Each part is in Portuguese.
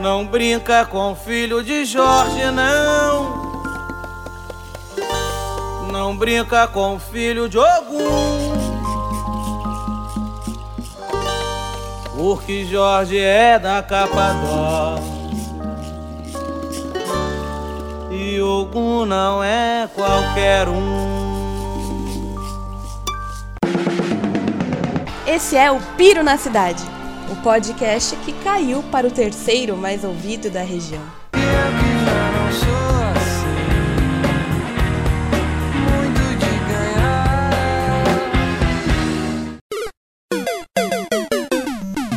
Não brinca com o filho de Jorge, não. Não brinca com o filho de Ogum. Porque Jorge é da Capadócia. E Ogum não é qualquer um. Esse é o Piro na Cidade, o podcast que caiu para o terceiro mais ouvido da região.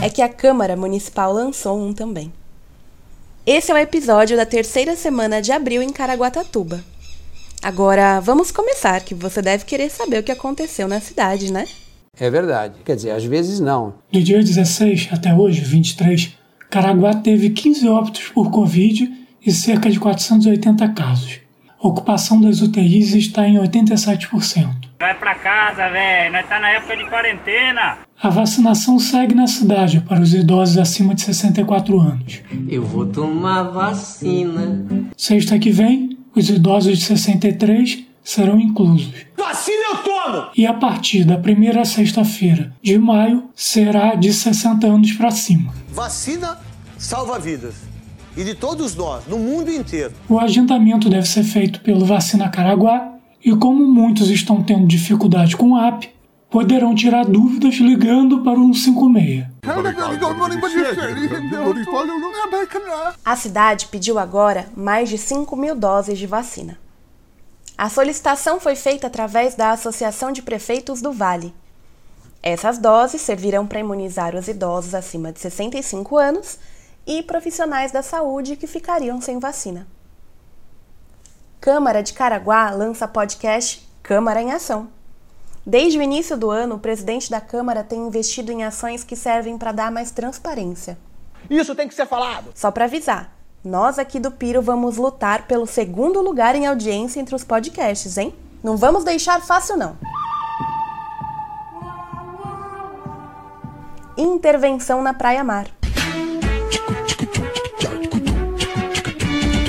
É que a Câmara Municipal lançou um também. Esse é o episódio da terceira semana de abril em Caraguatatuba. Agora, vamos começar, que você deve querer saber o que aconteceu na cidade, né? É verdade. Quer dizer, às vezes não. Do dia 16 até hoje, 23, Caraguá teve 15 óbitos por Covid e cerca de 480 casos. A ocupação das UTIs está em 87%. Vai pra casa, velho. Nós tá na época de quarentena. A vacinação segue na cidade para os idosos acima de 64 anos. Eu vou tomar vacina. Sexta que vem, os idosos de 63 serão inclusos. Vacina eu tomo! E a partir da primeira sexta-feira de maio, será de 60 anos para cima. Vacina salva vidas. E de todos nós, no mundo inteiro. O agendamento deve ser feito pelo Vacina Caraguá e como muitos estão tendo dificuldade com o app, poderão tirar dúvidas ligando para o 156. A cidade pediu agora mais de 5 mil doses de vacina. A solicitação foi feita através da Associação de Prefeitos do Vale. Essas doses servirão para imunizar os idosos acima de 65 anos e profissionais da saúde que ficariam sem vacina. Câmara de Caraguá lança podcast Câmara em Ação. Desde o início do ano, o presidente da Câmara tem investido em ações que servem para dar mais transparência. Isso tem que ser falado. Só para avisar, nós aqui do Piro vamos lutar pelo segundo lugar em audiência entre os podcasts, hein? Não vamos deixar fácil, não. Intervenção na Praia Mar.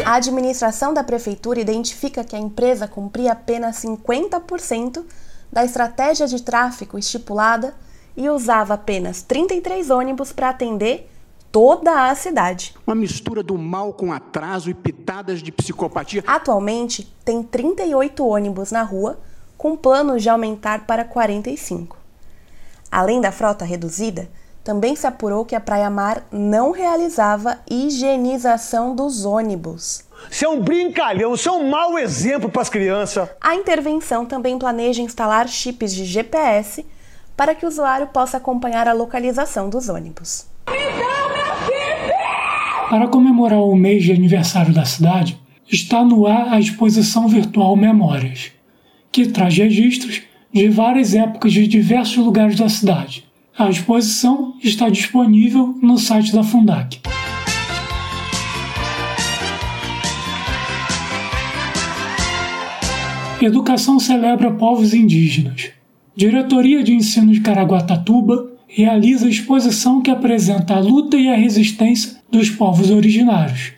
A administração da prefeitura identifica que a empresa cumpria apenas 50% da estratégia de tráfego estipulada e usava apenas 33 ônibus para atender toda a cidade. Uma mistura do mal com atraso e pitadas de psicopatia. Atualmente, tem 38 ônibus na rua, com planos de aumentar para 45. Além da frota reduzida, também se apurou que a Praia Mar não realizava higienização dos ônibus. Você é um brincalhão, você é um mau exemplo para as crianças. A intervenção também planeja instalar chips de GPS para que o usuário possa acompanhar a localização dos ônibus. Para comemorar o mês de aniversário da cidade, está no ar a exposição virtual Memórias, que traz registros de várias épocas de diversos lugares da cidade. A exposição está disponível no site da Fundac. Educação celebra povos indígenas. Diretoria de Ensino de Caraguatatuba realiza exposição que apresenta a luta e a resistência dos povos originários.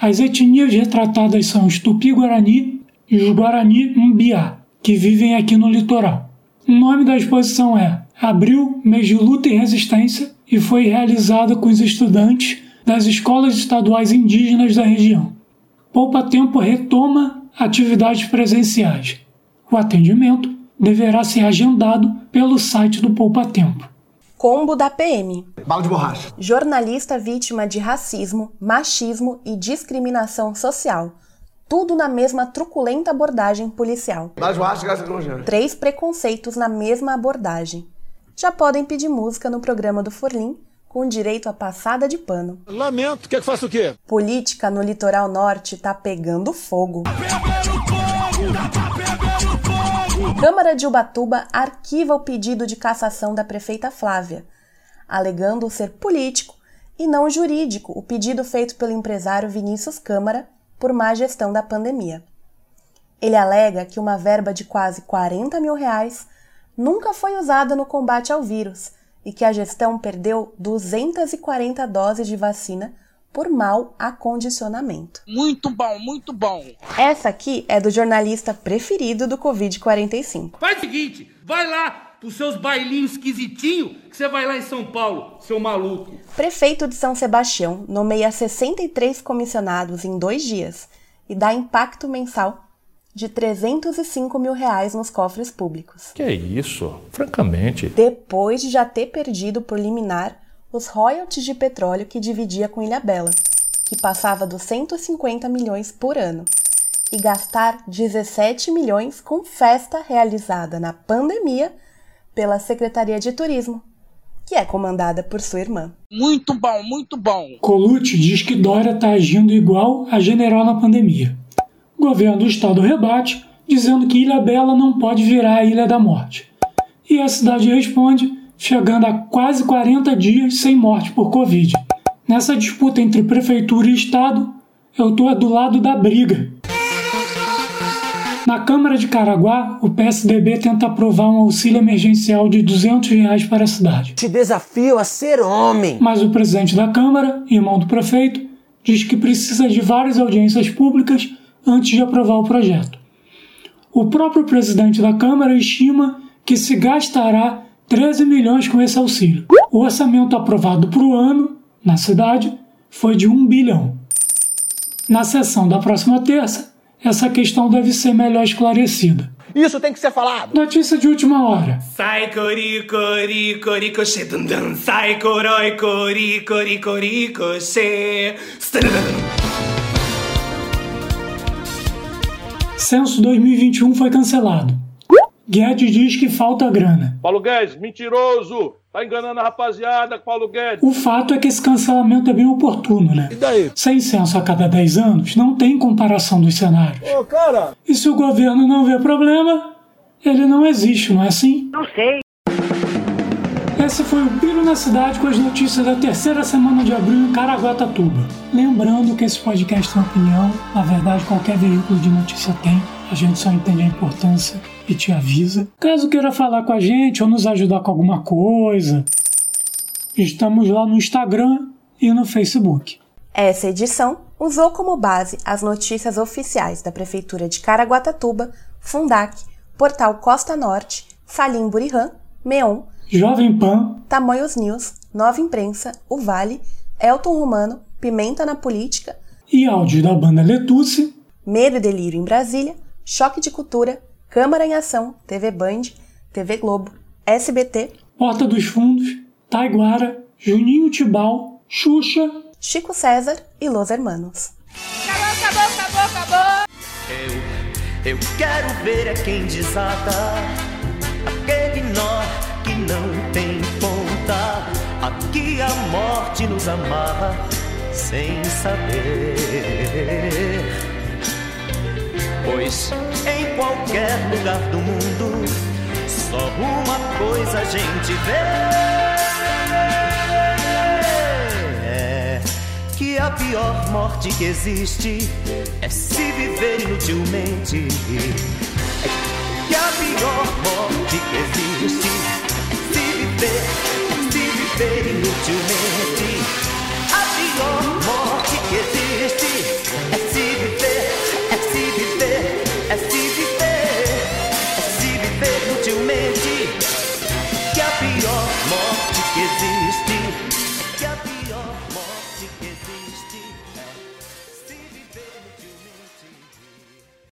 As etnias retratadas são os Tupi-Guarani e os Guarani-Mbiá, que vivem aqui no litoral. O nome da exposição é Abril, mês de luta e resistência e foi realizada com os estudantes das escolas estaduais indígenas da região. Poupa Tempo retoma atividades presenciais. O atendimento deverá ser agendado pelo site do Poupa Tempo. Combo da PM. Bala de borracha. Jornalista vítima de racismo, machismo e discriminação social. Tudo na mesma truculenta abordagem policial. Bala de borracha, graças a Três preconceitos na mesma abordagem. Já podem pedir música no programa do Forlim, com direito a passada de pano. Lamento, quer que faça o quê? Política no litoral norte tá pegando fogo. Câmara de Ubatuba arquiva o pedido de cassação da prefeita Flávia, alegando ser político e não jurídico o pedido feito pelo empresário Vinícius Câmara por má gestão da pandemia. Ele alega que uma verba de quase 40 mil reais nunca foi usada no combate ao vírus e que a gestão perdeu 240 doses de vacina por mau acondicionamento. Muito bom, muito bom. Essa aqui é do jornalista preferido do Covid-45. Faz o seguinte, vai lá pros seus bailinhos esquisitinhos que você vai lá em São Paulo, seu maluco. Prefeito de São Sebastião nomeia 63 comissionados em dois dias e dá impacto mensal de 305 mil reais nos cofres públicos. Que é isso? Francamente. Depois de já ter perdido por liminar os royalties de petróleo que dividia com Ilhabela, que passava dos 150 milhões por ano, e gastar 17 milhões com festa realizada na pandemia pela Secretaria de Turismo, que é comandada por sua irmã. Muito bom, muito bom. Colucci diz que Dória está agindo igual a general na pandemia. O governo do estado rebate, dizendo que Ilha Bela não pode virar a Ilha da Morte. E a cidade responde, chegando a quase 40 dias sem morte por Covid. Nessa disputa entre prefeitura e estado, eu estou do lado da briga. Na Câmara de Caraguá, o PSDB tenta aprovar um auxílio emergencial de 200 reais para a cidade. Te desafio a ser homem. Mas o presidente da Câmara, irmão do prefeito, diz que precisa de várias audiências públicas antes de aprovar o projeto. O próprio presidente da Câmara estima que se gastará 13 milhões com esse auxílio. O orçamento aprovado para o ano, na cidade, foi de 1 bilhão. Na sessão da próxima terça, essa questão deve ser melhor esclarecida. Isso tem que ser falado. Notícia de última hora. Sai cori cori cori coxê dum dum. Sai coroi cori cori cori coxê. Censo 2021 foi cancelado. Guedes diz que falta grana. Paulo Guedes, mentiroso! Tá enganando a rapaziada, Paulo Guedes. O fato é que esse cancelamento é bem oportuno, né? E daí? Sem censo a cada 10 anos, não tem comparação dos cenários. Ô, cara! E se o governo não vê problema, ele não existe, não é assim? Não sei. Esse foi o Piro na Cidade com as notícias da terceira semana de abril em Caraguatatuba. Lembrando que esse podcast tem opinião, na verdade qualquer veículo de notícia tem, a gente só entende a importância e te avisa. Caso queira falar com a gente ou nos ajudar com alguma coisa, estamos lá no Instagram e no Facebook. Essa edição usou como base as notícias oficiais da Prefeitura de Caraguatatuba, Fundac, Portal Costa Norte, Salim Burihan, Meon, Jovem Pan, Tamoios News, Nova Imprensa, O Vale, Elton Romano, Pimenta na Política e áudio da banda Letusse, Medo e Delírio em Brasília, Choque de Cultura, Câmara em Ação, TV Band, TV Globo, SBT, Porta dos Fundos, Taiguara, Juninho Tibau, Xuxa, Chico César e Los Hermanos. Acabou, acabou, acabou, acabou! Eu, eu quero ver é quem desata aquele nó que não tem ponta. Aqui a morte nos amarra sem saber. Pois em qualquer lugar do mundo, só uma coisa a gente vê: é que a pior morte que existe é se viver inutilmente. É que a pior morte que existe é se viver, se viver inutilmente. A pior morte que existe é